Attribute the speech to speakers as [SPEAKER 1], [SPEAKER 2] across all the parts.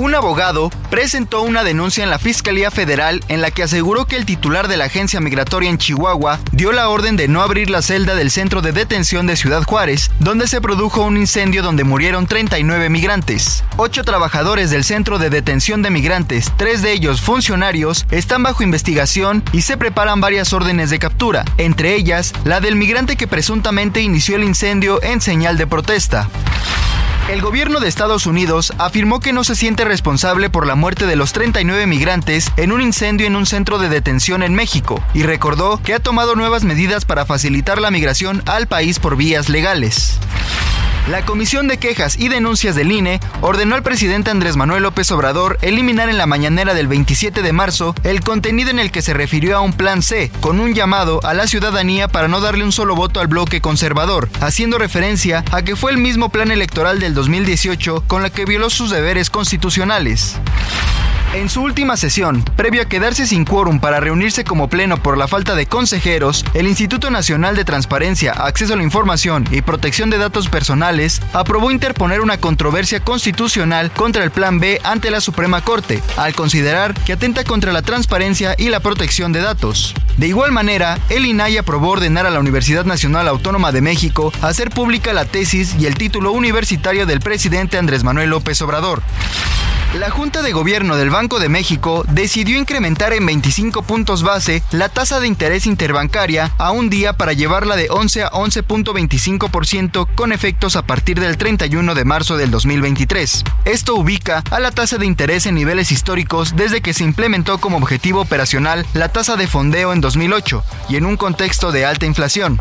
[SPEAKER 1] Un abogado presentó una denuncia en la Fiscalía Federal en la que aseguró que el titular de la agencia migratoria en Chihuahua dio la orden de no abrir la celda del centro de detención de Ciudad Juárez, donde se produjo un incendio donde murieron 39 migrantes. Ocho trabajadores del centro de detención de migrantes, tres de ellos funcionarios, están bajo investigación y se preparan varias órdenes de captura, entre ellas la del migrante que presuntamente inició el incendio en señal de protesta. El gobierno de Estados Unidos afirmó que no se siente responsable por la muerte de los 39 migrantes en un incendio en un centro de detención en México y recordó que ha tomado nuevas medidas para facilitar la migración al país por vías legales. La Comisión de Quejas y Denuncias del INE ordenó al presidente Andrés Manuel López Obrador eliminar en la mañanera del 27 de marzo el contenido en el que se refirió a un plan C, con un llamado a la ciudadanía para no darle un solo voto al bloque conservador, haciendo referencia a que fue el mismo plan electoral del 2018 con la que violó sus deberes constitucionales. En su última sesión, previo a quedarse sin quórum para reunirse como pleno por la falta de consejeros, el Instituto Nacional de Transparencia, Acceso a la Información y Protección de Datos Personales aprobó interponer una controversia constitucional contra el Plan B ante la Suprema Corte, al considerar que atenta contra la transparencia y la protección de datos. De igual manera, el INAI aprobó ordenar a la Universidad Nacional Autónoma de México hacer pública la tesis y el título universitario del presidente Andrés Manuel López Obrador. La Junta de Gobierno del Banco de México decidió incrementar en 25 puntos base la tasa de interés interbancaria a un día para llevarla de 11 a 11.25% con efectos a partir del 31 de marzo del 2023. Esto ubica a la tasa de interés en niveles históricos desde que se implementó como objetivo operacional la tasa de fondeo en 2008 y en un contexto de alta inflación.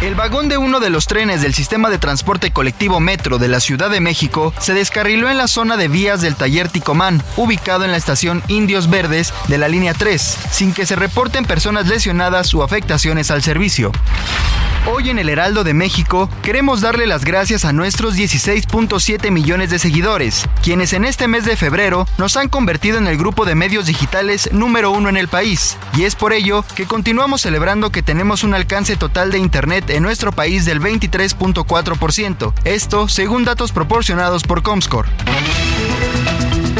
[SPEAKER 1] El vagón de uno de los trenes del sistema de transporte colectivo Metro de la Ciudad de México se descarriló en la zona de vías del taller Ticomán, ubicado en la estación Indios Verdes de la línea 3, sin que se reporten personas lesionadas o afectaciones al servicio. Hoy en el Heraldo de México queremos darle las gracias a nuestros 16.7 millones de seguidores, quienes en este mes de febrero nos han convertido en el grupo de medios digitales número uno en el país, y es por ello que continuamos celebrando que tenemos un alcance total de Internet en nuestro país del 23.4%, esto según datos proporcionados por Comscore.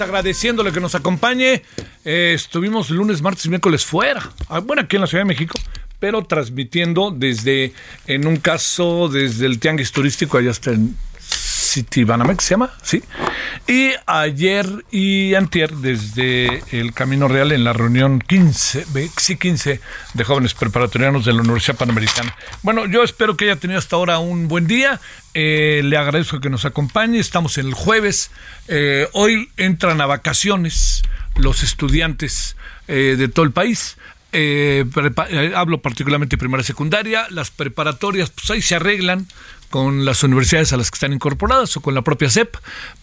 [SPEAKER 2] Tardes, agradeciéndole que nos acompañe. Eh, estuvimos lunes, martes y miércoles fuera. Ah, bueno, aquí en la Ciudad de México, pero transmitiendo desde, en un caso, desde el Tianguis Turístico, allá hasta en Citibanamex, ¿se llama? Sí. Y ayer y antier, desde el Camino Real, en la reunión 15, sí, 15 de jóvenes preparatorianos de la Universidad Panamericana. Bueno, yo espero que haya tenido hasta ahora un buen día. Eh, le agradezco que nos acompañe. Estamos el jueves. Eh, hoy entran a vacaciones los estudiantes eh, de todo el país. hablo particularmente primaria y secundaria, las preparatorias, pues ahí se arreglan, con las universidades a las que están incorporadas o con la propia CEP.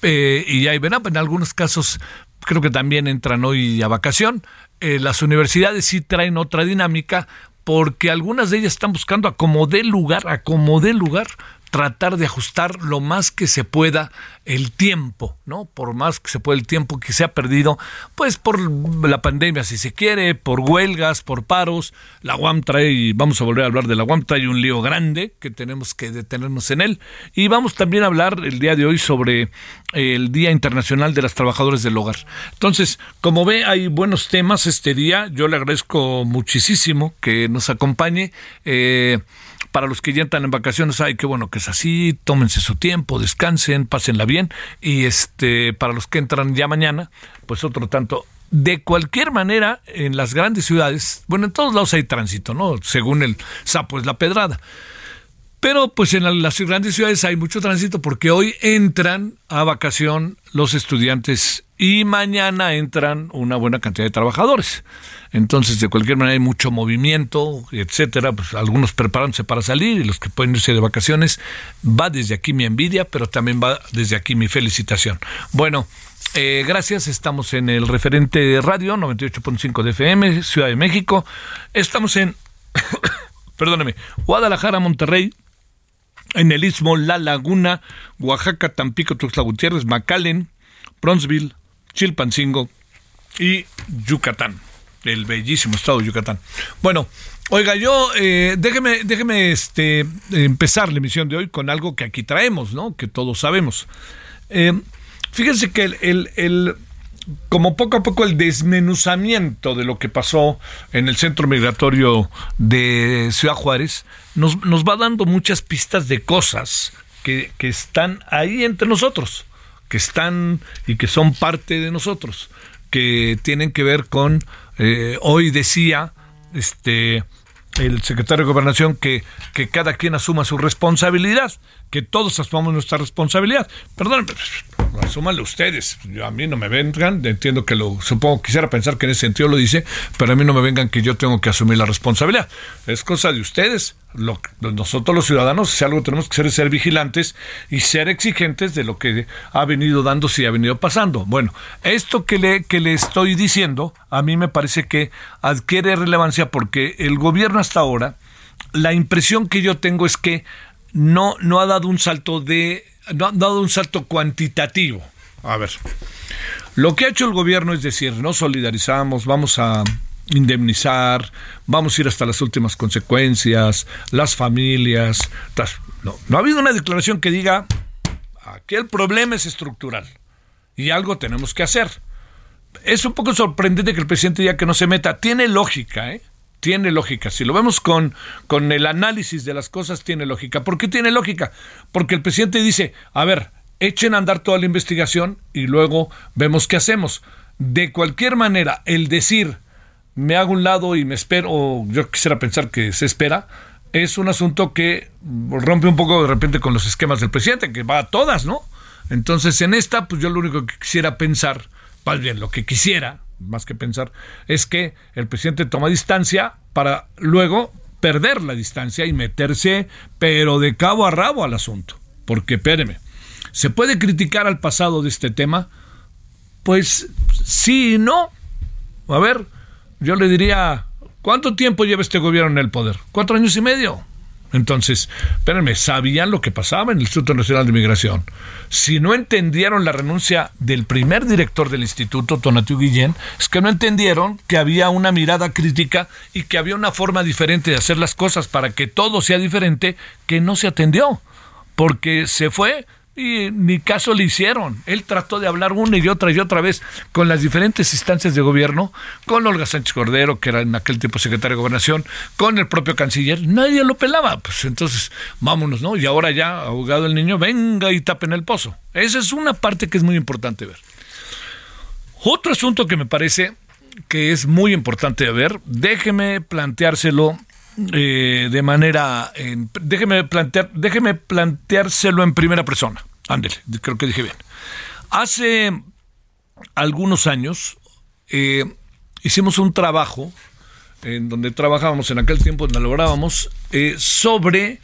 [SPEAKER 2] Eh, y ahí verán, en algunos casos creo que también entran hoy a vacación. Eh, las universidades sí traen otra dinámica porque algunas de ellas están buscando a como dé lugar, a como dé lugar, tratar de ajustar lo más que se pueda el tiempo, ¿no? Por más que se pueda el tiempo que se ha perdido, pues por la pandemia, si se quiere, por huelgas, por paros. La UAM trae, y vamos a volver a hablar de la UAM, trae un lío grande que tenemos que detenernos en él. Y vamos también a hablar el día de hoy sobre el Día Internacional de las Trabajadoras del Hogar. Entonces, como ve, hay buenos temas este día. Yo le agradezco muchísimo que nos acompañe. Eh, para los que ya están en vacaciones, ay, qué bueno que es así, tómense su tiempo, descansen, pásenla bien. Y este, para los que entran ya mañana, pues otro tanto. De cualquier manera, en las grandes ciudades, bueno, en todos lados hay tránsito, ¿no? Según el sapo es la pedrada. Pero pues en las grandes ciudades hay mucho tránsito porque hoy entran a vacación los estudiantes y mañana entran una buena cantidad de trabajadores. Entonces, de cualquier manera hay mucho movimiento, etcétera, pues algunos preparándose para salir y los que pueden irse de vacaciones. Va desde aquí mi envidia, pero también va desde aquí mi felicitación. Bueno, eh, gracias, estamos en el referente radio 98.5 de FM, Ciudad de México. Estamos en, perdóneme, Guadalajara, Monterrey, en el Istmo, La Laguna, Oaxaca, Tampico, Tuxtla Gutiérrez, McAllen, Bronzeville, Chilpancingo y Yucatán, el bellísimo estado de Yucatán. Bueno, oiga, yo eh, déjeme, déjeme este, empezar la emisión de hoy con algo que aquí traemos, ¿no? Que todos sabemos. Eh, fíjense que el, el, como poco a poco el desmenuzamiento de lo que pasó en el centro migratorio de Ciudad Juárez nos, nos va dando muchas pistas de cosas que, que están ahí entre nosotros que están y que son parte de nosotros, que tienen que ver con, eh, hoy decía, este, el secretario de Gobernación que, que cada quien asuma su responsabilidad, que todos asumamos nuestra responsabilidad. Perdón, asúmanle ustedes. Yo, a mí no me vengan, entiendo que lo, supongo, quisiera pensar que en ese sentido lo dice, pero a mí no me vengan que yo tengo que asumir la responsabilidad. Es cosa de ustedes. Lo, nosotros los ciudadanos, si algo tenemos que hacer es ser vigilantes y ser exigentes de lo que ha venido dando, si ha venido pasando. Bueno, esto que le, que le estoy diciendo, a mí me parece que adquiere relevancia porque el gobierno hasta ahora, la impresión que yo tengo es que no, no ha dado un salto de no ha dado un salto cuantitativo. A ver, lo que ha hecho el gobierno es decir, nos solidarizamos, vamos a indemnizar, vamos a ir hasta las últimas consecuencias, las familias. No, no ha habido una declaración que diga, aquí el problema es estructural y algo tenemos que hacer. Es un poco sorprendente que el presidente diga que no se meta. Tiene lógica, ¿eh? Tiene lógica. Si lo vemos con, con el análisis de las cosas, tiene lógica. ¿Por qué tiene lógica? Porque el presidente dice, a ver, echen a andar toda la investigación y luego vemos qué hacemos. De cualquier manera, el decir, me hago un lado y me espero, o yo quisiera pensar que se espera, es un asunto que rompe un poco de repente con los esquemas del presidente, que va a todas, ¿no? Entonces, en esta, pues yo lo único que quisiera pensar, más bien lo que quisiera, más que pensar, es que el presidente toma distancia para luego perder la distancia y meterse, pero de cabo a rabo al asunto. Porque, espéreme, ¿se puede criticar al pasado de este tema? Pues sí y no. A ver, yo le diría, ¿cuánto tiempo lleva este gobierno en el poder? ¿Cuatro años y medio? Entonces, espérenme, sabían lo que pasaba en el Instituto Nacional de Migración. Si no entendieron la renuncia del primer director del instituto, Tonatiu Guillén, es que no entendieron que había una mirada crítica y que había una forma diferente de hacer las cosas para que todo sea diferente que no se atendió. Porque se fue Y ni caso le hicieron. Él trató de hablar una y otra y otra vez con las diferentes instancias de gobierno, con Olga Sánchez Cordero, que era en aquel tiempo secretario de Gobernación, con el propio canciller. Nadie lo pelaba. Pues entonces, vámonos, ¿no? Y ahora ya, ahogado el niño, venga y tapen el pozo. Esa es una parte que es muy importante ver. Otro asunto que me parece que es muy importante ver, déjeme planteárselo eh, de manera, déjeme plantear, déjeme planteárselo en primera persona. Ándele, creo que dije bien. Hace algunos años eh, hicimos un trabajo en donde trabajábamos en aquel tiempo, donde lográbamos, eh, sobre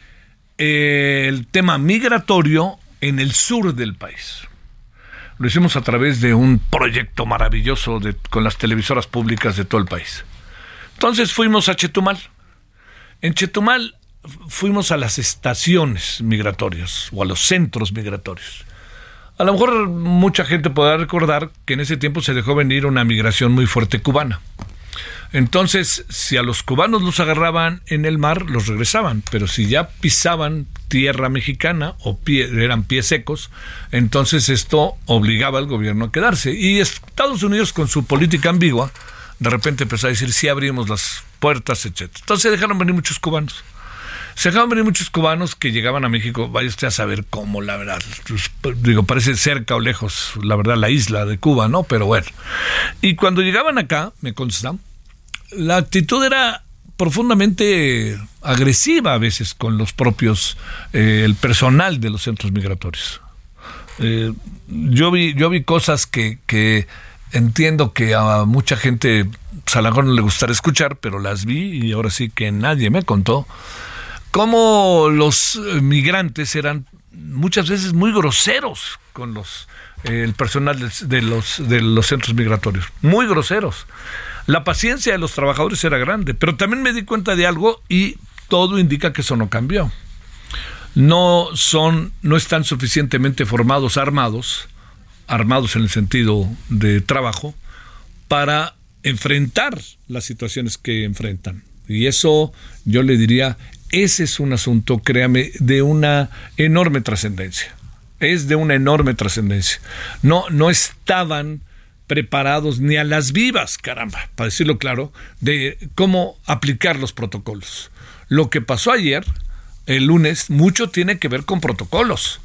[SPEAKER 2] el tema migratorio en el sur del país. Lo hicimos a través de un proyecto maravilloso con las televisoras públicas de todo el país. Entonces fuimos a Chetumal. En Chetumal fuimos a las estaciones migratorias o a los centros migratorios. A lo mejor mucha gente podrá recordar que en ese tiempo se dejó venir una migración muy fuerte cubana. Entonces, si a los cubanos los agarraban en el mar, los regresaban, pero si ya pisaban tierra mexicana o eran pies secos, entonces esto obligaba al gobierno a quedarse. Y Estados Unidos, con su política ambigua, de repente empezó a decir, sí abrimos las puertas, etc. Entonces dejaron venir muchos cubanos. Se dejaron venir muchos cubanos que llegaban a México, vaya usted a saber cómo, la verdad, pues, digo, parece cerca o lejos, la verdad, la isla de Cuba, ¿no? Pero bueno. Y cuando llegaban acá, me consta, la actitud era profundamente agresiva a veces con los propios, eh, el personal de los centros migratorios. Eh, yo, vi, yo vi cosas que entiendo que a mucha gente pues, no le gustará escuchar, pero las vi y ahora sí que nadie me contó cómo los migrantes eran muchas veces muy groseros con los eh, el personal de los de los centros migratorios, muy groseros. La paciencia de los trabajadores era grande, pero también me di cuenta de algo y todo indica que eso no cambió. No son, no están suficientemente formados, armados, armados en el sentido de trabajo, para enfrentar las situaciones que enfrentan. Y eso yo le diría, ese es un asunto, créame, de una enorme trascendencia. Es de una enorme trascendencia. No, no estaban preparados ni a las vivas, caramba, para decirlo claro, de cómo aplicar los protocolos. Lo que pasó ayer, el lunes, mucho tiene que ver con protocolos.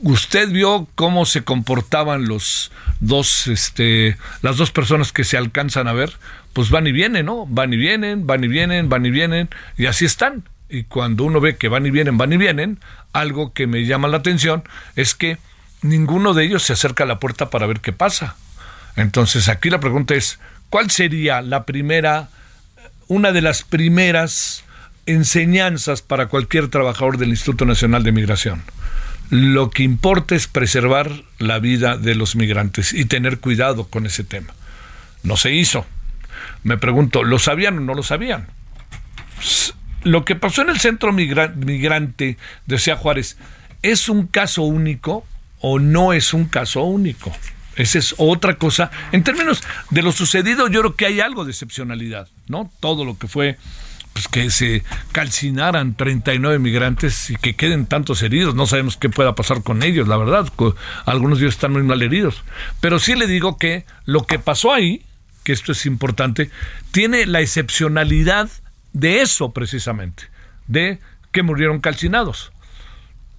[SPEAKER 2] Usted vio cómo se comportaban los dos, este, las dos personas que se alcanzan a ver, pues van y vienen, ¿no? Van y vienen, van y vienen, van y vienen, y así están. Y cuando uno ve que van y vienen, van y vienen, algo que me llama la atención es que ninguno de ellos se acerca a la puerta para ver qué pasa. Entonces aquí la pregunta es, ¿cuál sería la primera, una de las primeras enseñanzas para cualquier trabajador del Instituto Nacional de Migración? Lo que importa es preservar la vida de los migrantes y tener cuidado con ese tema. No se hizo. Me pregunto, ¿lo sabían o no lo sabían? Lo que pasó en el centro migrante, decía Juárez, ¿es un caso único o no es un caso único? Esa es otra cosa. En términos de lo sucedido, yo creo que hay algo de excepcionalidad, ¿no? Todo lo que fue pues que se calcinaran 39 migrantes y que queden tantos heridos. No sabemos qué pueda pasar con ellos, la verdad. Algunos de ellos están muy mal heridos. Pero sí le digo que lo que pasó ahí, que esto es importante, tiene la excepcionalidad de eso precisamente, de que murieron calcinados.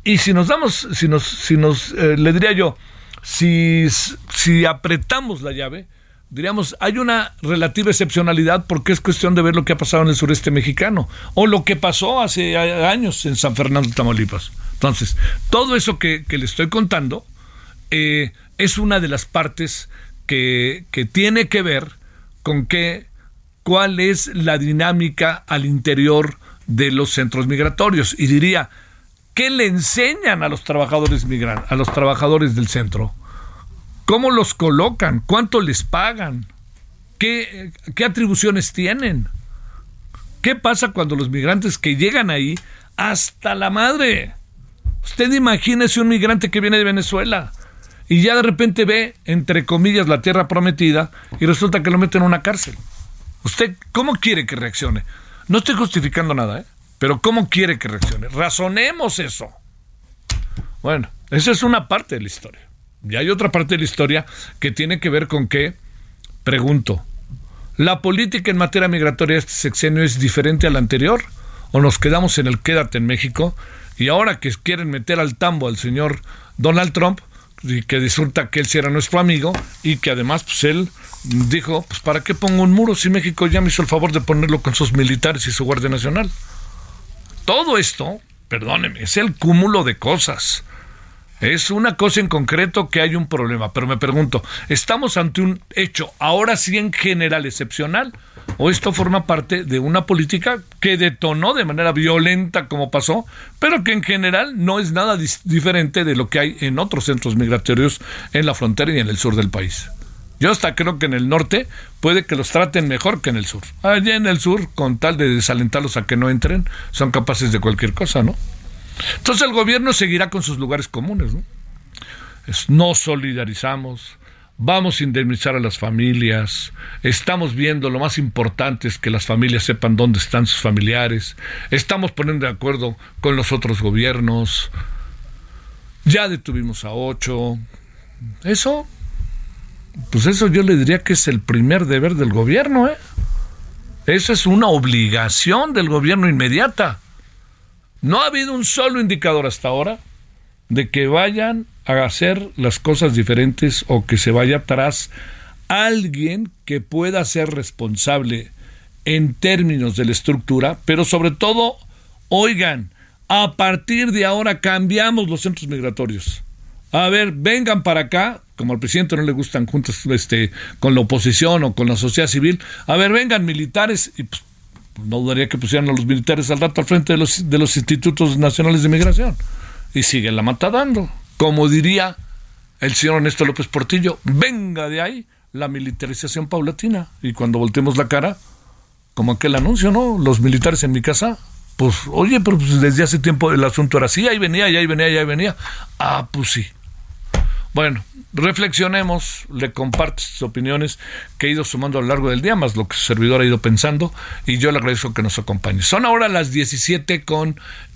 [SPEAKER 2] Y si nos damos, si nos, si nos, eh, le diría yo, si, si apretamos la llave, diríamos, hay una relativa excepcionalidad porque es cuestión de ver lo que ha pasado en el sureste mexicano o lo que pasó hace años en San Fernando, Tamaulipas. Entonces, todo eso que, le estoy contando eh, es una de las partes que, que tiene que ver con que, cuál es la dinámica al interior de los centros migratorios. Y diría, ¿Qué le enseñan a los trabajadores migrantes, a los trabajadores del centro? ¿Cómo los colocan? ¿Cuánto les pagan? ¿Qué, ¿Qué, atribuciones tienen? ¿Qué pasa cuando los migrantes que llegan ahí hasta la madre? Usted imagínese un migrante que viene de Venezuela y ya de repente ve, entre comillas, la tierra prometida y resulta que lo meten en una cárcel. ¿Usted cómo quiere que reaccione? No estoy justificando nada, ¿eh? Pero ¿cómo quiere que reaccione? Razonemos eso. Bueno, Esa es una parte de la historia. Y hay otra parte de la historia que tiene que ver con que, pregunto, ¿la política en materia migratoria de este sexenio es diferente a la anterior? ¿O nos quedamos en el quédate en México? Y ahora que quieren meter al tambo al señor Donald Trump, y que disfruta que él sí era nuestro amigo, y que además, pues él dijo, pues ¿para qué pongo un muro si México ya me hizo el favor de ponerlo con sus militares y su Guardia Nacional? Todo esto, perdóneme, es el cúmulo de cosas. Es una cosa en concreto que hay un problema, pero me pregunto, ¿estamos ante un hecho ahora sí en general excepcional? ¿O esto forma parte de una política que detonó de manera violenta como pasó, pero que en general no es nada diferente de lo que hay en otros centros migratorios en la frontera y en el sur del país? Yo hasta creo que en el norte puede que los traten mejor que en el sur. Allá en el sur, con tal de desalentarlos a que no entren, son capaces de cualquier cosa, ¿no? Entonces el gobierno seguirá con sus lugares comunes, ¿no? nos solidarizamos, vamos a indemnizar a las familias, estamos viendo, lo más importante es que las familias sepan dónde están sus familiares, estamos poniendo de acuerdo con los otros gobiernos, ya detuvimos a ocho, eso pues eso yo le diría que es el primer deber del gobierno, ¿eh? Eso es una obligación del gobierno inmediata. No ha habido un solo indicador hasta ahora de que vayan a hacer las cosas diferentes o que se vaya atrás alguien que pueda ser responsable en términos de la estructura, pero sobre todo, oigan, a partir de ahora cambiamos los centros migratorios. A ver, vengan para acá, como al presidente no le gustan juntas este, con la oposición o con la sociedad civil, a ver, vengan militares, y pues, no dudaría que pusieran a los militares al rato al frente de los, de los institutos nacionales de migración. Y siguen la matadando. Como diría el señor Ernesto López Portillo, venga de ahí la militarización paulatina. Y cuando voltemos la cara, como aquel anuncio, ¿no? Los militares en mi casa, pues, oye, pero pues desde hace tiempo el asunto era así, ahí venía, ahí venía, ahí venía. Ah, pues sí. Bueno, reflexionemos, le comparto sus opiniones que he ido sumando a lo largo del día, más lo que su servidor ha ido pensando, y yo le agradezco que nos acompañe. Son ahora las 17 con 18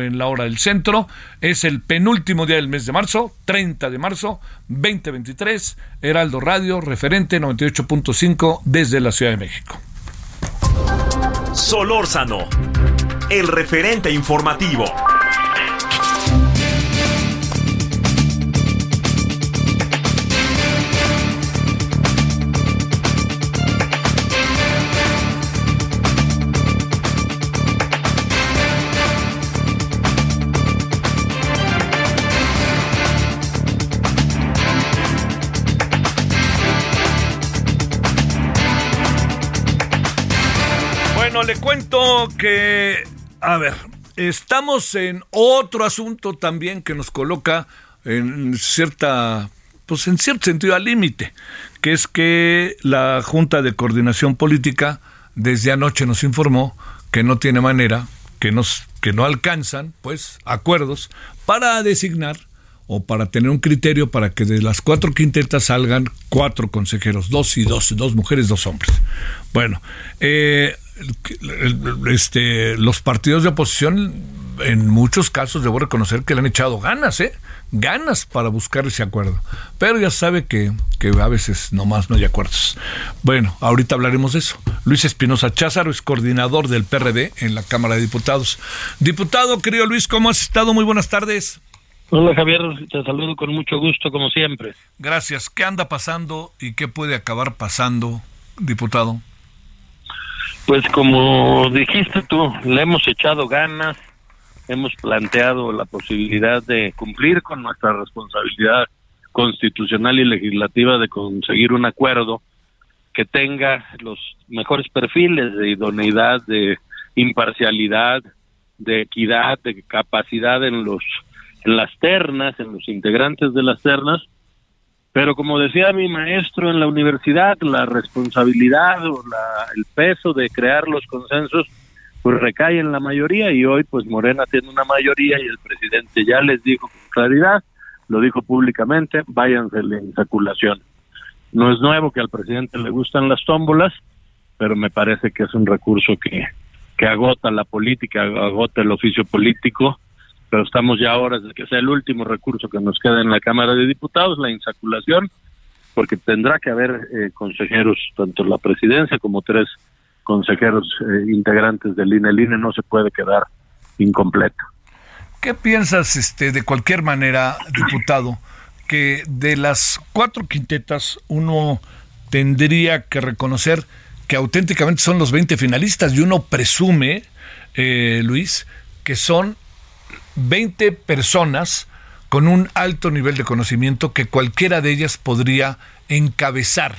[SPEAKER 2] eh, en la hora del centro, es el penúltimo día del mes de marzo, 30 de marzo 2023, Heraldo Radio, referente 98.5 desde la Ciudad de México.
[SPEAKER 3] Solórzano, el referente informativo.
[SPEAKER 2] Le cuento que, a ver, estamos en otro asunto también que nos coloca en cierta, pues en cierto sentido al límite, que es que la Junta de Coordinación Política desde anoche nos informó que no tiene manera, que, nos, que no alcanzan, pues, acuerdos para designar o para tener un criterio para que de las cuatro quintetas salgan cuatro consejeros, dos y dos, dos mujeres, dos hombres. Bueno, eh, este, los partidos de oposición, en muchos casos, debo reconocer que le han echado ganas, ¿eh? Ganas para buscar ese acuerdo. Pero ya sabe que, que a veces nomás no hay acuerdos. Bueno, ahorita hablaremos de eso. Luis Espinosa Cházaro es coordinador del PRD en la Cámara de Diputados. Diputado, querido Luis, ¿cómo has estado? Muy buenas tardes.
[SPEAKER 4] Hola Javier, te saludo con mucho gusto como siempre.
[SPEAKER 2] Gracias. ¿Qué anda pasando y qué puede acabar pasando, diputado?
[SPEAKER 4] Pues como dijiste tú, le hemos echado ganas, hemos planteado la posibilidad de cumplir con nuestra responsabilidad constitucional y legislativa de conseguir un acuerdo que tenga los mejores perfiles de idoneidad, de imparcialidad, de equidad, de capacidad en los en las ternas, en los integrantes de las ternas, pero como decía mi maestro en la universidad, la responsabilidad o la, el peso de crear los consensos pues recae en la mayoría y hoy pues Morena tiene una mayoría y el presidente ya les dijo con claridad, lo dijo públicamente, váyanse la insaculación. No es nuevo que al presidente le gustan las tómbolas, pero me parece que es un recurso que, que agota la política, agota el oficio político pero estamos ya ahora de que sea el último recurso que nos queda en la Cámara de Diputados, la insaculación, porque tendrá que haber eh, consejeros, tanto la presidencia como tres consejeros eh, integrantes del INE. El INE no se puede quedar incompleto.
[SPEAKER 2] ¿Qué piensas este, de cualquier manera, diputado, que de las cuatro quintetas uno tendría que reconocer que auténticamente son los 20 finalistas y uno presume, eh, Luis, que son 20 personas con un alto nivel de conocimiento que cualquiera de ellas podría encabezar,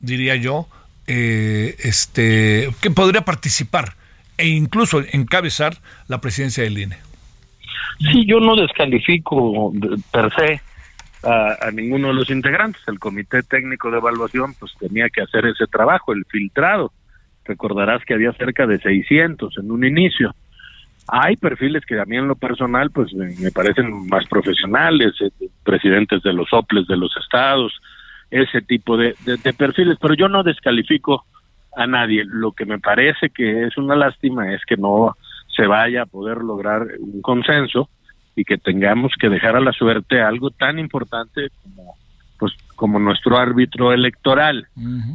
[SPEAKER 2] diría yo, eh, este, que podría participar e incluso encabezar la presidencia del INE.
[SPEAKER 4] Sí, yo no descalifico per se a, ninguno de los integrantes. El Comité Técnico de Evaluación pues tenía que hacer ese trabajo, el filtrado. Recordarás que había cerca de 600 en un inicio. Hay perfiles que a mí en lo personal pues me, parecen más profesionales, eh, presidentes de los OPLES de los estados, ese tipo de, de perfiles, pero yo no descalifico a nadie. Lo que me parece que es una lástima es que no se vaya a poder lograr un consenso y que tengamos que dejar a la suerte algo tan importante como pues como nuestro árbitro electoral.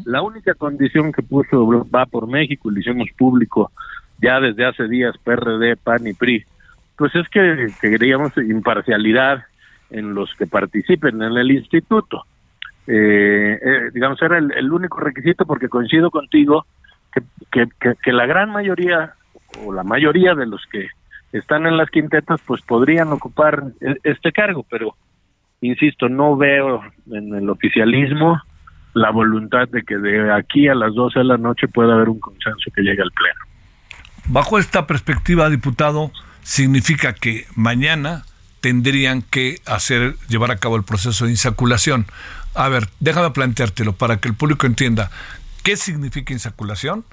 [SPEAKER 4] La única condición que puso va por México y lo hicimos público ya desde hace días PRD, PAN y PRI, pues es que, queríamos imparcialidad en los que participen en el instituto. Eh, eh, digamos, era el, único requisito porque coincido contigo que, que, la gran mayoría o la mayoría de los que están en las quintetas pues podrían ocupar e, este cargo, pero insisto, no veo en el oficialismo la voluntad de que de aquí a las 12 de la noche pueda haber un consenso que llegue al Pleno.
[SPEAKER 2] Bajo esta perspectiva, diputado, significa que mañana tendrían que hacer, llevar a cabo el proceso de insaculación. A ver, déjame planteártelo para que el público entienda qué significa insaculación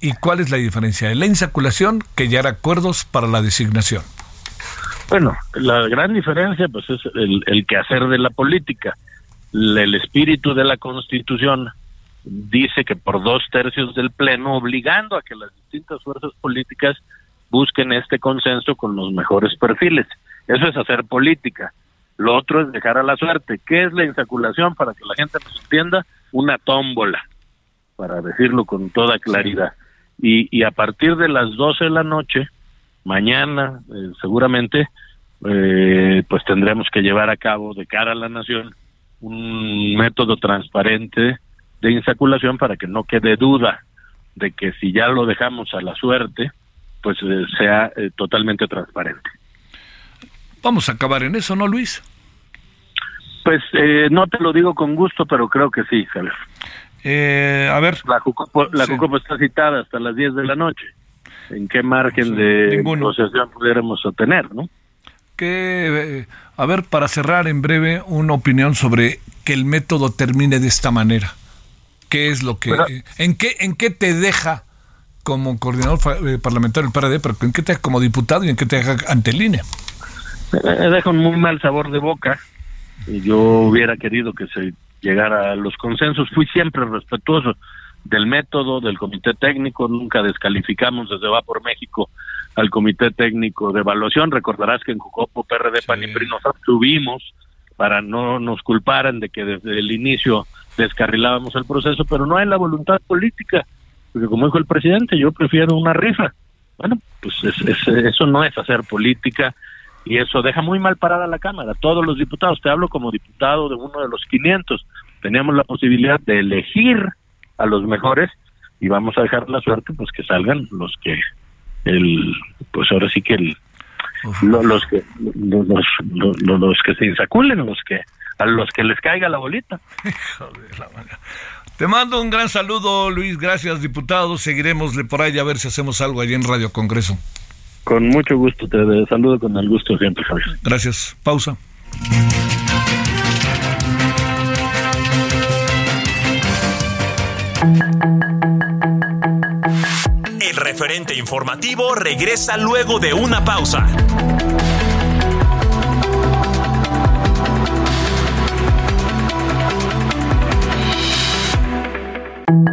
[SPEAKER 2] y cuál es la diferencia de la insaculación que ya era acuerdos para la designación.
[SPEAKER 4] Bueno, la gran diferencia pues es el, el quehacer de la política. El espíritu de la Constitución dice que por dos tercios del Pleno, obligando a que las distintas fuerzas políticas busquen este consenso con los mejores perfiles. Eso es hacer política. Lo otro es dejar a la suerte. ¿Qué es la insaculación? Para que la gente nos entienda, una tómbola, para decirlo con toda claridad. Y, y a partir de las 12 de la noche, mañana, eh, seguramente, eh, pues tendremos que llevar a cabo de cara a la nación un método transparente de insaculación para que no quede duda de que si ya lo dejamos a la suerte, pues eh, sea totalmente transparente.
[SPEAKER 2] Vamos a acabar en eso, ¿no, Luis?
[SPEAKER 4] Pues eh, no te lo digo con gusto, pero creo que sí, Javier.
[SPEAKER 2] Eh, a ver.
[SPEAKER 4] La Jucopo, la está citada hasta las 10 de la noche. ¿En qué margen de negociación pudiéramos obtener, no?
[SPEAKER 2] Que, eh, a ver, para cerrar en breve, una opinión sobre que el método termine de esta manera. ¿Qué es lo que... ¿en, qué, ¿En qué te deja como coordinador parlamentario del PRD, pero en qué te deja como diputado y en qué te deja ante INE?
[SPEAKER 4] Me deja un muy mal sabor de boca yo hubiera querido que se llegara a los consensos. Fui siempre respetuoso del método, del comité técnico, nunca descalificamos desde Va por México al comité técnico de evaluación. Recordarás que en Jucopo, PRD, PAN y PRI nos abstuvimos para no nos culparan de que desde el inicio descarrilábamos el proceso, pero no hay la voluntad política, porque como dijo el presidente, yo prefiero una rifa. Bueno, pues eso no es hacer política, y eso deja muy mal parada la Cámara. Todos los diputados, te hablo como diputado de uno de los 500, teníamos la posibilidad de elegir a los mejores y vamos a dejar la suerte pues que salgan los que el pues ahora sí que el los que los, los, que se insaculen, los que a los que les caiga la bolita.
[SPEAKER 2] Te mando un gran saludo, Luis. Gracias, diputado. Seguiremosle por ahí a ver si hacemos algo allí en Radio Congreso.
[SPEAKER 4] Con mucho gusto, te saludo con el gusto siempre, Javier.
[SPEAKER 2] Gracias. Pausa.
[SPEAKER 3] El referente informativo regresa luego de una pausa.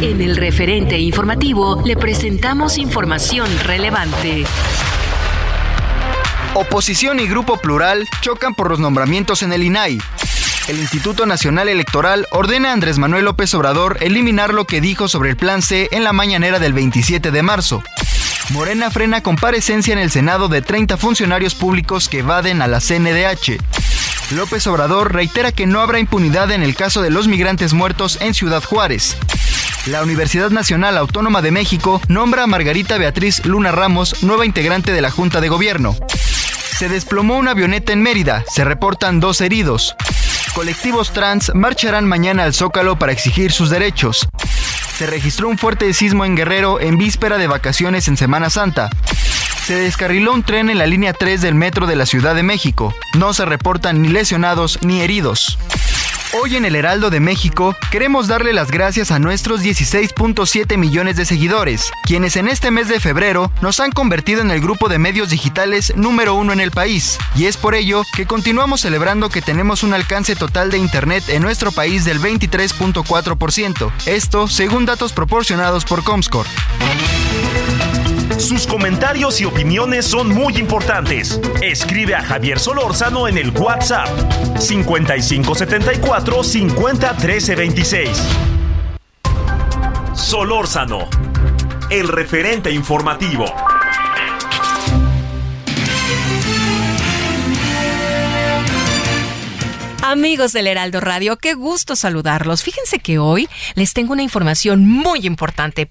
[SPEAKER 5] En el referente informativo le presentamos información relevante.
[SPEAKER 1] Oposición y Grupo Plural chocan por los nombramientos en el INAI. El Instituto Nacional Electoral ordena a Andrés Manuel López Obrador eliminar lo que dijo sobre el Plan C en la mañanera del 27 de marzo. Morena frena comparecencia en el Senado de 30 funcionarios públicos que evaden a la CNDH. López Obrador reitera que no habrá impunidad en el caso de los migrantes muertos en Ciudad Juárez. La Universidad Nacional Autónoma de México nombra a Margarita Beatriz Luna Ramos nueva integrante de la Junta de Gobierno. Se desplomó una avioneta en Mérida, se reportan dos heridos. Colectivos trans marcharán mañana al Zócalo para exigir sus derechos. Se registró un fuerte sismo en Guerrero en víspera de vacaciones en Semana Santa. Se descarriló un tren en la línea 3 del metro de la Ciudad de México. No se reportan ni lesionados ni heridos. Hoy en el Heraldo de México queremos darle las gracias a nuestros 16.7 millones de seguidores, quienes en este mes de febrero nos han convertido en el grupo de medios digitales número uno en el país. Y es por ello que continuamos celebrando que tenemos un alcance total de Internet en nuestro país del 23.4%. Esto según datos proporcionados por Comscore.
[SPEAKER 3] Sus comentarios y opiniones son muy importantes. Escribe a Javier Solórzano en el WhatsApp 5574 50 13 26. Solórzano, el referente informativo.
[SPEAKER 6] Amigos del Heraldo Radio, qué gusto saludarlos. Fíjense que hoy les tengo una información muy importante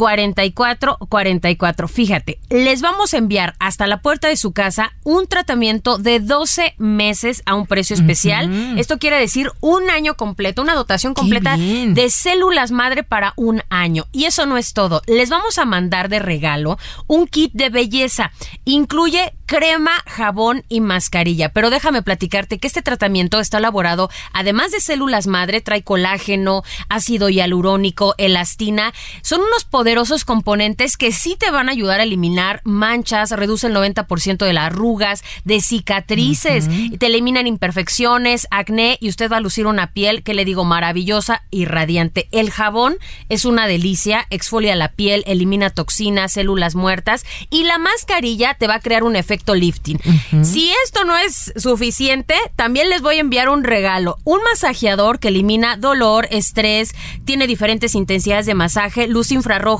[SPEAKER 7] 44 44. Fíjate, les vamos a enviar hasta la puerta de su casa un tratamiento de 12 meses a un precio especial. Esto quiere decir un año completo, una dotación completa de células madre para un año. Y eso no es todo. Les vamos a mandar de regalo un kit de belleza. Incluye crema, jabón y mascarilla. Pero déjame platicarte que este tratamiento está elaborado, además de células madre, trae colágeno, ácido hialurónico, elastina. Son unos poderosos componentes que sí te van a ayudar a eliminar manchas, reduce el 90% de las arrugas, de cicatrices, te eliminan imperfecciones, acné y usted va a lucir una piel que le digo maravillosa y radiante. El jabón es una delicia, exfolia la piel, elimina toxinas, células muertas y la mascarilla te va a crear un efecto lifting. Si esto no es suficiente, también les voy a enviar un regalo, un masajeador que elimina dolor, estrés, tiene diferentes intensidades de masaje, luz infrarroja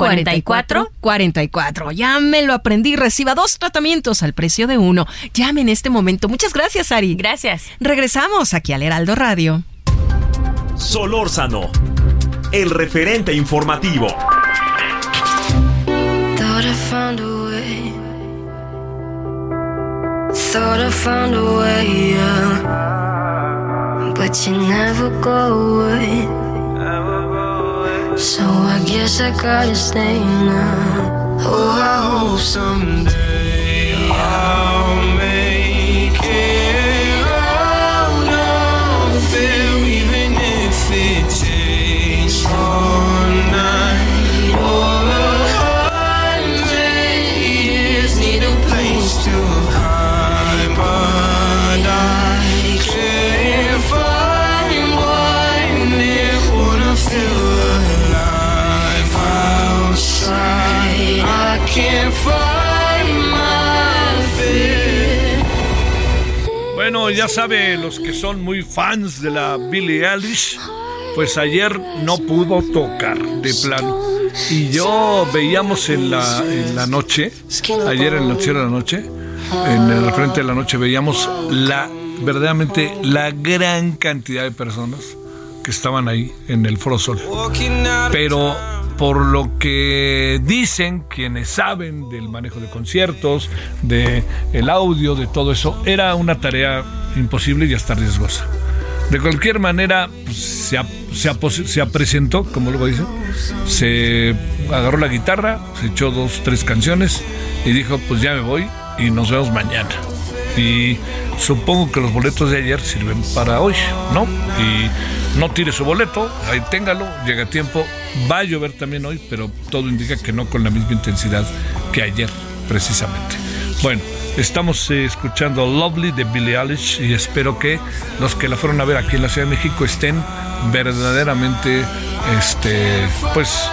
[SPEAKER 7] 44
[SPEAKER 6] 44. Ya me lo aprendí. Reciba dos tratamientos al precio de uno. Llame en este momento. Muchas gracias, Ari.
[SPEAKER 7] Gracias.
[SPEAKER 6] Regresamos aquí al Heraldo Radio.
[SPEAKER 3] Solórzano, el referente informativo.
[SPEAKER 8] Thought I found a way. Thought I found a way, yeah. But you never go away. So I guess I gotta stay now. Oh, I hope someday I'll
[SPEAKER 2] Bueno, ya sabe, los que son muy fans de la Billie Eilish, pues ayer no pudo tocar de plano. Y yo veíamos en la, la noche, ayer en el noticiero de la noche, en el frente de la noche veíamos la verdaderamente la gran cantidad de personas que estaban ahí en el Foro. Pero por lo que dicen quienes saben del manejo de conciertos, de audio, de todo eso, era una tarea imposible y hasta riesgosa. De cualquier manera, pues, se, se, se como luego dicen, se agarró la guitarra, se echó dos, tres canciones y dijo, pues ya me voy y nos vemos mañana. Y supongo que los boletos de ayer sirven para hoy, ¿no? Y no tire su boleto, ahí téngalo, llega a tiempo. Va a llover también hoy, pero todo indica que no con la misma intensidad que ayer, precisamente. Bueno, estamos eh, escuchando Lovely de Billie Eilish y espero que los que la fueron a ver aquí en la Ciudad de México estén verdaderamente, este, pues,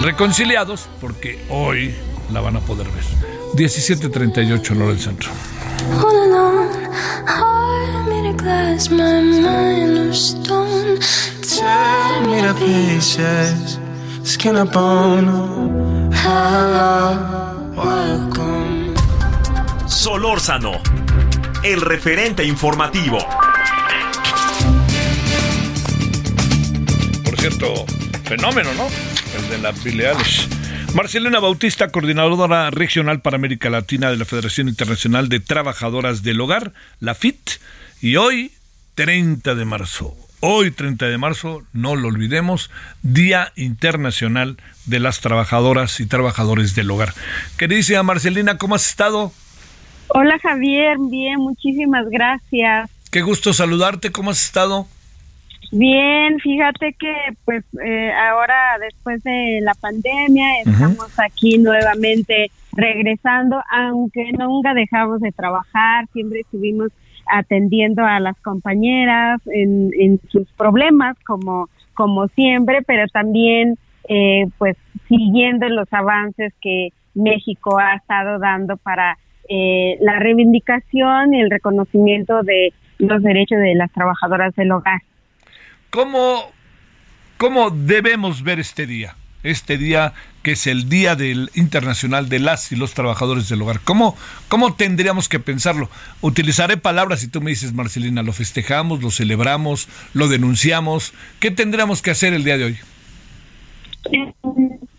[SPEAKER 2] reconciliados porque hoy la van a poder ver. 17.38 en hora del centro.
[SPEAKER 8] All alone, heart made of glass, my mind of stone. Tear me to pieces, skin and bone. Hello, welcome.
[SPEAKER 3] Solórzano, el referente informativo.
[SPEAKER 2] Por cierto, fenómeno, ¿no? El de la Billie Eilish. Marcelena Bautista, coordinadora regional para América Latina de la Federación Internacional de Trabajadoras del Hogar, la FIT, y hoy, 30 de marzo, hoy 30 de marzo, no lo olvidemos, Día Internacional de las Trabajadoras y Trabajadores del Hogar. Queridísima Marcelina, ¿cómo has estado?
[SPEAKER 9] Hola Javier, bien, muchísimas gracias.
[SPEAKER 2] Qué gusto saludarte, ¿cómo has estado?
[SPEAKER 9] Bien, fíjate que pues eh, ahora después de la pandemia estamos aquí nuevamente regresando, aunque nunca dejamos de trabajar, siempre estuvimos atendiendo a las compañeras en, en sus problemas como, como siempre, pero también eh, pues siguiendo los avances que México ha estado dando para eh, la reivindicación y el reconocimiento de los derechos de las trabajadoras del hogar.
[SPEAKER 2] ¿Cómo, cómo debemos ver este día? Este día que es el Día del Internacional de las y los Trabajadores del Hogar. ¿Cómo, ¿Cómo tendríamos que pensarlo? Utilizaré palabras y tú me dices, Marcelina, lo festejamos, lo celebramos, lo denunciamos. ¿Qué tendríamos que hacer el día de hoy?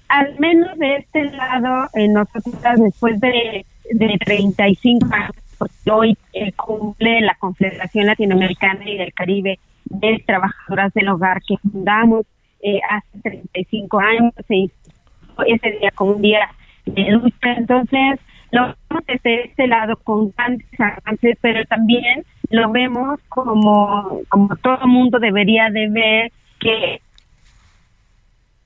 [SPEAKER 9] al menos de este lado, eh, nosotros después de, de 35 años, porque hoy eh, cumple la Confederación Latinoamericana y del Caribe de Trabajadoras del Hogar que fundamos eh, hace 35 años, hizo ese día como un día de lucha. Entonces, lo vemos desde este lado con grandes avances, pero también lo vemos como, como todo mundo debería de ver que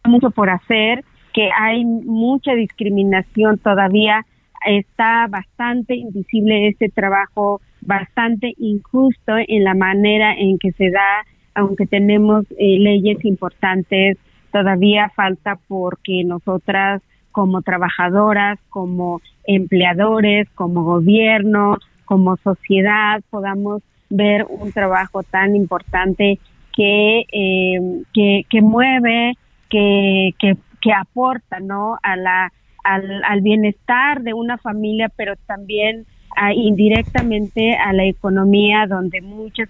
[SPEAKER 9] mucho por hacer, que hay mucha discriminación todavía, está bastante invisible este trabajo, bastante injusto en la manera en que se da, aunque tenemos eh, leyes importantes, todavía falta porque nosotras como trabajadoras, como empleadores, como gobierno, como sociedad, podamos ver un trabajo tan importante que, eh, que, que mueve que, que, aporta ¿no? a la, al, bienestar de una familia, pero también indirectamente a la economía, donde muchos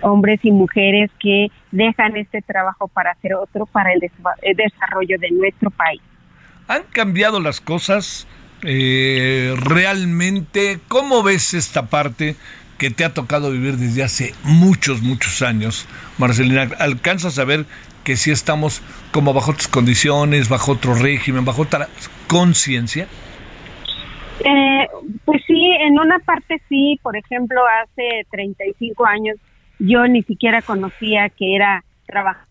[SPEAKER 9] hombres y mujeres que dejan este trabajo para hacer otro, para el, desarrollo de nuestro país.
[SPEAKER 2] ¿Han cambiado las cosas eh, realmente? ¿Cómo ves esta parte que te ha tocado vivir desde hace muchos, muchos años? Marcelina, ¿alcanzas a ver que si estamos como bajo otras condiciones, bajo otro régimen, bajo otra conciencia?
[SPEAKER 9] Eh, pues sí, en una parte sí, por ejemplo, hace 35 años yo ni siquiera conocía que era trabajar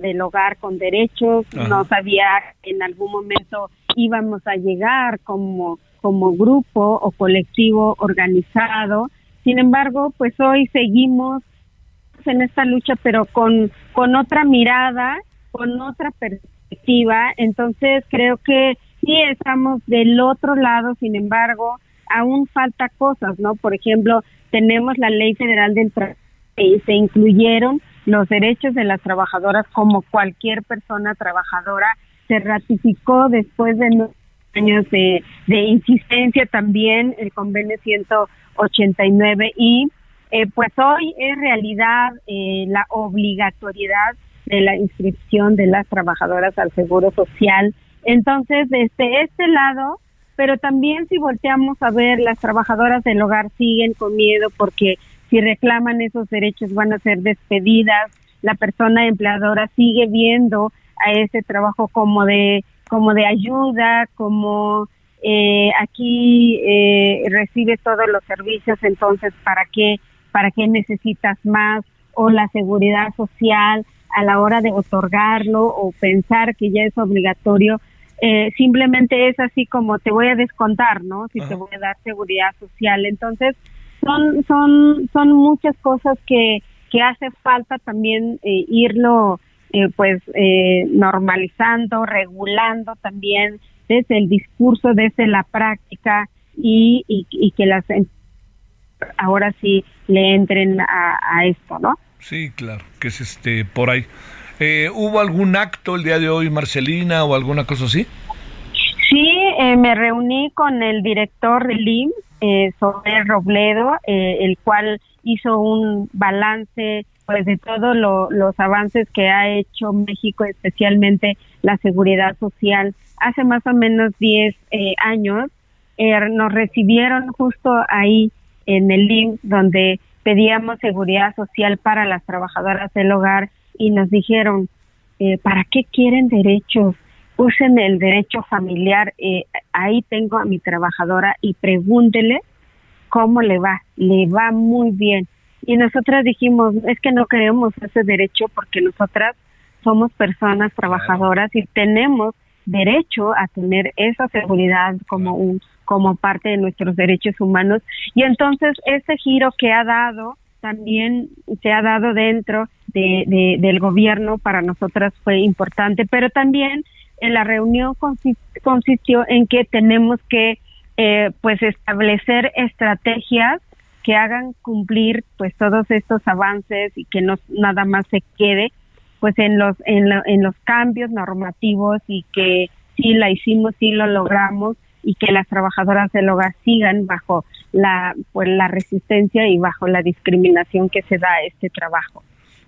[SPEAKER 9] del hogar con derechos, no sabía que en algún momento íbamos a llegar como, como grupo o colectivo organizado. Sin embargo, pues hoy seguimos en esta lucha, pero con, con otra mirada, con otra perspectiva. Entonces creo que sí estamos del otro lado, sin embargo, aún falta cosas, ¿no? Por ejemplo, tenemos la Ley Federal del Trabajo se incluyeron los derechos de las trabajadoras como cualquier persona trabajadora. Se ratificó después de años de, de insistencia también el convenio 189 y eh, pues hoy es realidad eh, la obligatoriedad de la inscripción de las trabajadoras al Seguro Social. Entonces, desde este lado, pero también si volteamos a ver, las trabajadoras del hogar siguen con miedo porque si reclaman esos derechos van a ser despedidas, la persona empleadora sigue viendo a ese trabajo como de como de ayuda, como eh, aquí eh, recibe todos los servicios, entonces, ¿para qué para qué necesitas más o la seguridad social a la hora de otorgarlo o pensar que ya es obligatorio, eh, simplemente es así como te voy a descontar, ¿no? Si te voy a dar seguridad social. Entonces, son, son, son muchas cosas que, que hace falta también eh, irlo eh, pues normalizando, regulando también desde el discurso, desde la práctica y, y, y que las ahora sí le entren a, esto, ¿no?
[SPEAKER 2] Sí, claro, que es este por ahí. Eh, ¿Hubo algún acto el día de hoy, Marcelina, o alguna cosa así?
[SPEAKER 9] Sí, eh, me reuní con el director del IMSS, eh, Sober Robledo, eh, el cual hizo un balance pues de todos los avances que ha hecho México, especialmente la seguridad social. Hace más o menos 10 años nos recibieron justo ahí en el link donde pedíamos seguridad social para las trabajadoras del hogar y nos dijeron, eh, ¿para qué quieren derechos? Usen el derecho familiar. Eh, ahí tengo a mi trabajadora y pregúntele cómo le va. Le va muy bien. Y nosotras dijimos, es que no queremos ese derecho porque nosotras somos personas trabajadoras y tenemos derecho a tener esa seguridad como un como parte de nuestros derechos humanos y entonces ese giro que ha dado también se ha dado dentro de, del gobierno para nosotras fue importante pero también en la reunión consistió en que tenemos que eh, pues establecer estrategias que hagan cumplir pues todos estos avances y que no nada más se quede pues en los en, en los cambios normativos y que sí la hicimos sí lo logramos y que las trabajadoras del hogar sigan bajo la pues la resistencia y bajo la discriminación que se da a este trabajo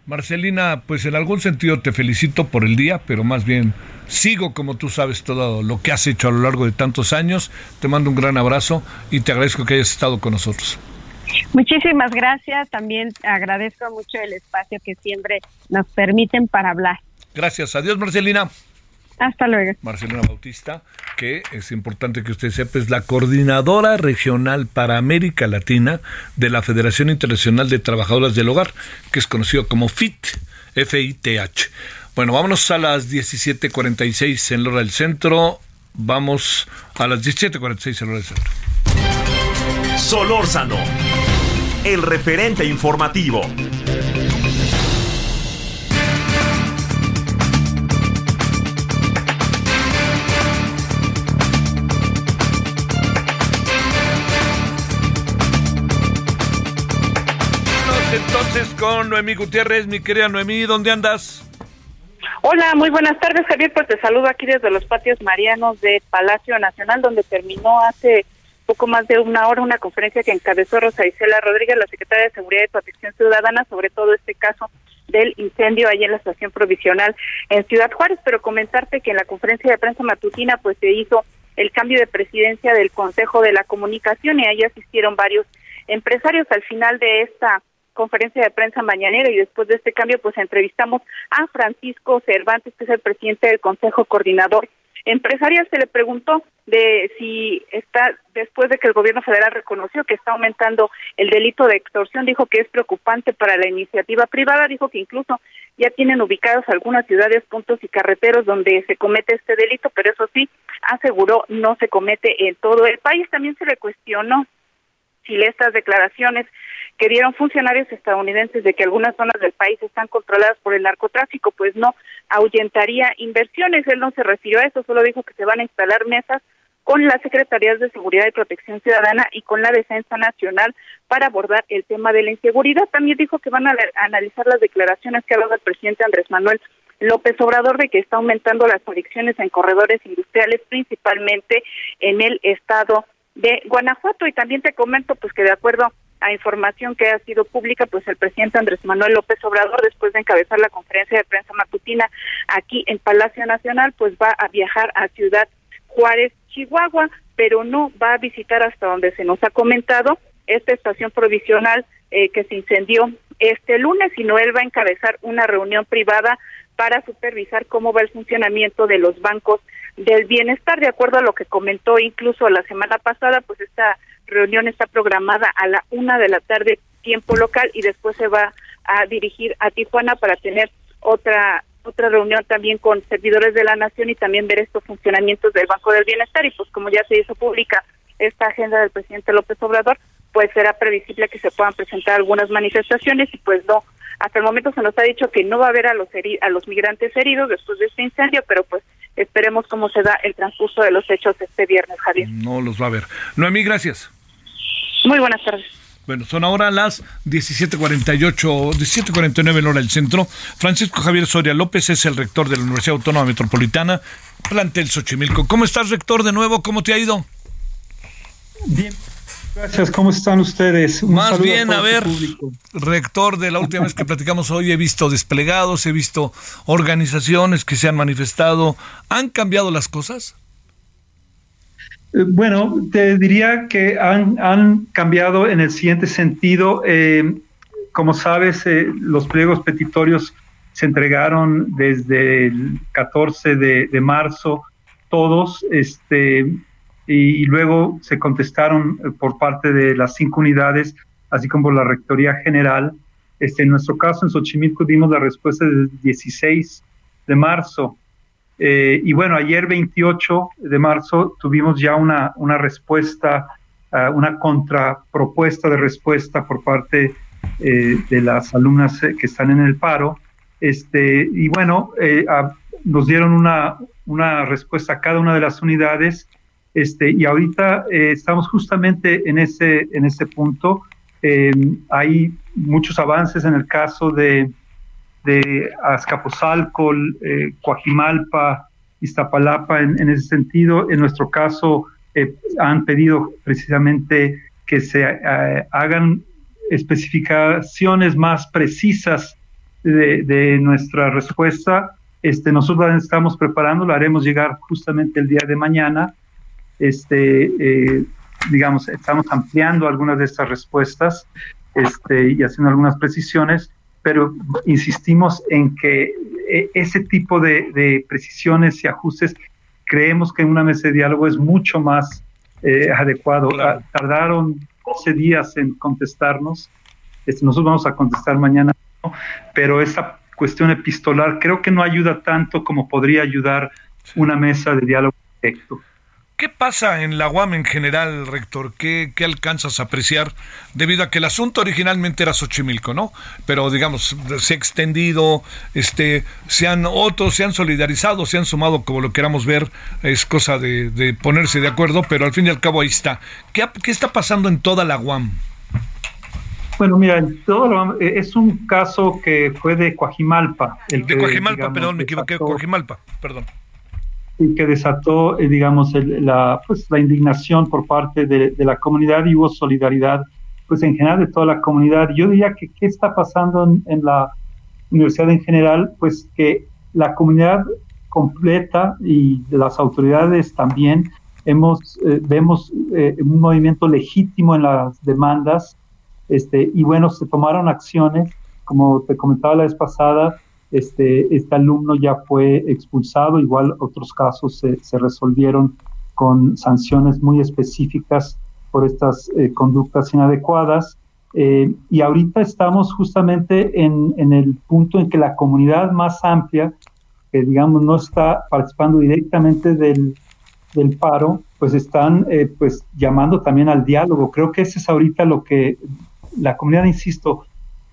[SPEAKER 2] Marcelina, pues en algún sentido te felicito por el día, pero más bien sigo como tú sabes todo lo que has hecho a lo largo de tantos años. Te mando un gran abrazo y te agradezco que hayas estado con nosotros.
[SPEAKER 9] Muchísimas gracias. También agradezco mucho el espacio que siempre nos permiten para hablar.
[SPEAKER 2] Gracias. Adiós, Marcelina.
[SPEAKER 9] Hasta luego.
[SPEAKER 2] Marcelina Bautista, que es importante que usted sepa, es la coordinadora regional para América Latina de la Federación Internacional de Trabajadoras del Hogar, que es conocido como FIT, F-I-T-H. Bueno, vámonos a las 17.46 en Lora del Centro. Vamos a las 17.46 en Lora del Centro.
[SPEAKER 3] Solórzano, el referente informativo.
[SPEAKER 2] Con Noemí Gutiérrez, mi querida Noemí, ¿dónde andas?
[SPEAKER 10] Hola, muy buenas tardes, Javier. Pues te saludo aquí desde los patios marianos de Palacio Nacional, donde terminó hace poco más de una hora una conferencia que encabezó Rosa Isela Rodríguez, la secretaria de Seguridad y Protección Ciudadana, sobre todo este caso del incendio ahí en la estación provisional en Ciudad Juárez. Pero comentarte que en la conferencia de prensa matutina, pues se hizo el cambio de presidencia del Consejo de la Comunicación y ahí asistieron varios empresarios. Al final de esta conferencia de prensa mañanera y después de este cambio pues entrevistamos a Francisco Cervantes que es el presidente del Consejo Coordinador Empresarial. Se le preguntó de si está después de que el gobierno federal reconoció que está aumentando el delito de extorsión dijo que es preocupante para la iniciativa privada. Dijo que incluso ya tienen ubicados algunas ciudades puntos y carreteros donde se comete este delito pero eso sí aseguró no se comete en todo el país. También se le cuestionó si estas declaraciones que dieron funcionarios estadounidenses de que algunas zonas del país están controladas por el narcotráfico, pues no ahuyentaría inversiones. Él no se refirió a eso, solo dijo que se van a instalar mesas con las Secretarías de Seguridad y Protección Ciudadana y con la Defensa Nacional para abordar el tema de la inseguridad. También dijo que van a analizar las declaraciones que ha dado el presidente Andrés Manuel López Obrador de que está aumentando las adicciones en corredores industriales, principalmente en el estado de Guanajuato. Y también te comento pues que de acuerdo a información que ha sido pública, pues el presidente Andrés Manuel López Obrador, después de encabezar la conferencia de prensa matutina aquí en Palacio Nacional, pues va a viajar a Ciudad Juárez, Chihuahua, pero no va a visitar hasta donde se nos ha comentado esta estación provisional eh, que se incendió este lunes, sino él va a encabezar una reunión privada para supervisar cómo va el funcionamiento de los bancos del bienestar, de acuerdo a lo que comentó incluso la semana pasada, pues esta reunión está programada a la una de la tarde tiempo local y después se va a dirigir a Tijuana para tener otra otra reunión también con servidores de la nación y también ver estos funcionamientos del Banco del Bienestar y pues como ya se hizo pública esta agenda del presidente López Obrador, pues será previsible que se puedan presentar algunas manifestaciones y pues no hasta el momento se nos ha dicho que no va a haber a los a los migrantes heridos después de este incendio, pero pues esperemos cómo se da el transcurso de los hechos este viernes, Javier.
[SPEAKER 2] No los va a ver. Noemí, gracias.
[SPEAKER 10] Muy buenas tardes.
[SPEAKER 2] Bueno, son ahora las 17:48, 17:49 en hora del centro. Francisco Javier Soria López es el rector de la Universidad Autónoma Metropolitana, plantel Xochimilco. ¿Cómo estás, rector, de nuevo? ¿Cómo te ha ido?
[SPEAKER 11] Bien, gracias. ¿Cómo están ustedes?
[SPEAKER 2] Más bien, a, ver, rector, de la última vez que platicamos hoy he visto desplegados, he visto organizaciones que se han manifestado. ¿Han cambiado las cosas?
[SPEAKER 11] Eh, bueno, te diría que han, cambiado en el siguiente sentido. Eh, como sabes, eh, los pliegos petitorios se entregaron desde el 14 de, marzo, todos, este, y, luego se contestaron por parte de las cinco unidades, así como por la Rectoría General. Este, en nuestro caso, en Xochimilco, dimos la respuesta del 16 de marzo. Eh, y bueno, ayer 28 de marzo tuvimos ya una, una respuesta, uh, una contrapropuesta de respuesta por parte eh, de las alumnas que están en el paro. Este, y bueno, a, nos dieron una, una respuesta a cada una de las unidades este, y ahorita eh, estamos justamente en ese, en ese punto. Eh, hay muchos avances en el caso de, de Azcapotzalco, eh, Coajimalpa, Iztapalapa en, ese sentido. En nuestro caso eh, han pedido precisamente que se hagan especificaciones más precisas de, nuestra respuesta este, nosotros estamos preparando, lo haremos llegar justamente el día de mañana. Este, eh, digamos, estamos ampliando algunas de estas respuestas este, y haciendo algunas precisiones, pero insistimos en que eh, ese tipo de, precisiones y ajustes creemos que en una mesa de diálogo es mucho más eh, adecuado. Tardaron 12 días en contestarnos. Este, nosotros vamos a contestar mañana, pero esa cuestión epistolar creo que no ayuda tanto como podría ayudar una mesa de diálogo directo.
[SPEAKER 2] ¿Qué pasa en la UAM en general, rector? ¿Qué, ¿Qué, alcanzas a apreciar? Debido a que el asunto originalmente era Xochimilco, ¿no? Pero digamos, se ha extendido, este, se han otros se han solidarizado, se han sumado, como lo queramos ver, es cosa de, de ponerse de acuerdo, pero al fin y al cabo ahí está. ¿Qué, qué está pasando en toda la UAM?
[SPEAKER 11] Bueno, mira, todo eh, es un caso que fue de Coajimalpa.
[SPEAKER 2] El de Coajimalpa, perdón, me equivoqué, Coajimalpa, perdón.
[SPEAKER 11] Y que desató, eh, digamos, la, pues, la indignación por parte de, la comunidad y hubo solidaridad, pues en general de toda la comunidad. Yo diría que qué está pasando en, la universidad en general, pues que la comunidad completa y las autoridades también hemos eh, vemos un movimiento legítimo en las demandas este, y bueno, se tomaron acciones, como te comentaba la vez pasada, este, este alumno ya fue expulsado, igual otros casos se, se resolvieron con sanciones muy específicas por estas eh, conductas inadecuadas. Eh, y ahorita estamos justamente en, en, el punto en que la comunidad más amplia, que digamos no está participando directamente del, del paro, pues están eh, pues llamando también al diálogo. Creo que ese es ahorita lo que la comunidad, insisto,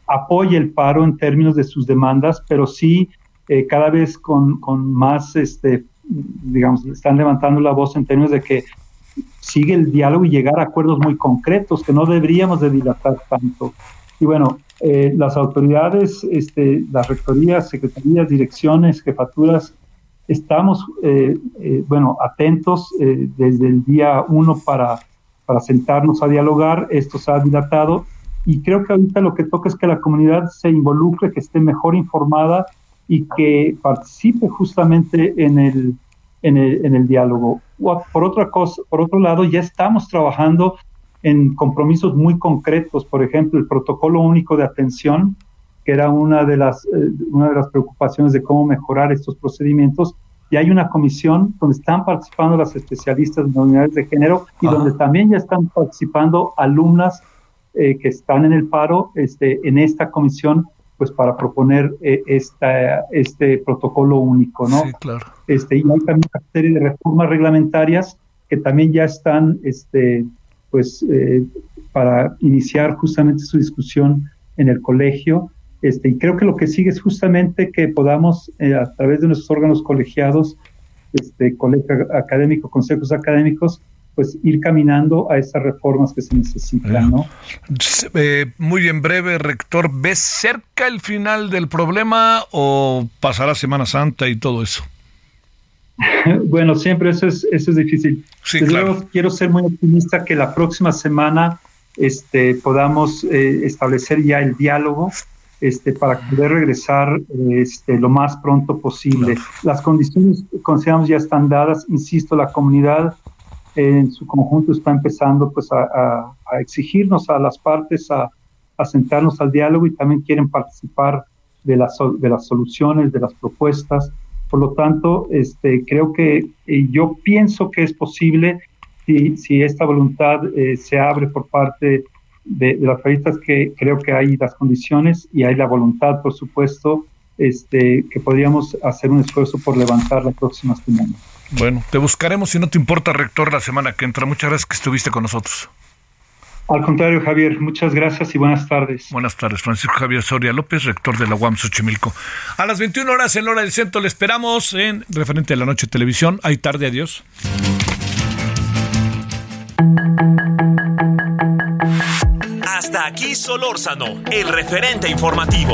[SPEAKER 11] apoya el paro en términos de sus demandas, pero sí eh, cada vez con, más, este, digamos, están levantando la voz en términos de que sigue el diálogo y llegar a acuerdos muy concretos, que no deberíamos de dilatar tanto. Y bueno, eh, las autoridades, este, las rectorías, secretarías, direcciones, jefaturas, estamos, eh, bueno, atentos desde el día uno para, para sentarnos a dialogar. Esto se ha dilatado y creo que ahorita lo que toca es que la comunidad se involucre, que esté mejor informada y que participe justamente en el, en el, en el diálogo. Por otra cosa, por otro lado, ya estamos trabajando en compromisos muy concretos, por ejemplo, el protocolo único de atención, que era una de las, eh, una de las preocupaciones de cómo mejorar estos procedimientos, y hay una comisión donde están participando las especialistas de unidades de género y donde también ya están participando alumnas eh, que están en el paro este, en esta comisión pues para proponer eh, esta, este protocolo único, ¿no?
[SPEAKER 2] Sí, claro.
[SPEAKER 11] Este, y hay también una serie de reformas reglamentarias que también ya están, este, pues, eh, para iniciar justamente su discusión en el colegio. Este, y creo que lo que sigue es justamente que podamos, a través de nuestros órganos colegiados, este, colegio académico, consejos académicos, pues ir caminando a esas reformas que se necesitan, ¿no?
[SPEAKER 2] Eh, muy en breve, rector, ¿ves cerca el final del problema o pasará Semana Santa y todo eso?
[SPEAKER 11] bueno, siempre eso es, eso es difícil. Sí, claro. quiero ser muy optimista que la próxima semana este, podamos eh, establecer ya el diálogo este, para poder regresar este, lo más pronto posible. Las condiciones, consideramos, ya están dadas. Insisto, la comunidad en su conjunto está empezando pues a, exigirnos a las partes a, sentarnos al diálogo y también quieren participar de las, de las soluciones, de las propuestas. Por lo tanto, este, creo que eh, yo pienso que es posible si, esta voluntad eh, se abre por parte de, las países que creo que hay las condiciones y hay la voluntad, por supuesto, este, que podríamos hacer un esfuerzo por levantar la próxima semana.
[SPEAKER 2] Bueno, te buscaremos si no te importa, rector, la semana que entra. Muchas gracias que estuviste con nosotros.
[SPEAKER 11] Al contrario, Javier, muchas gracias y buenas tardes.
[SPEAKER 2] Buenas tardes, Francisco Javier Soria López, rector de la UAM Xochimilco. A las 21 horas en hora del centro le esperamos en referente a la noche de televisión. Hay tarde, adiós.
[SPEAKER 3] Hasta aquí Solórzano, el referente informativo.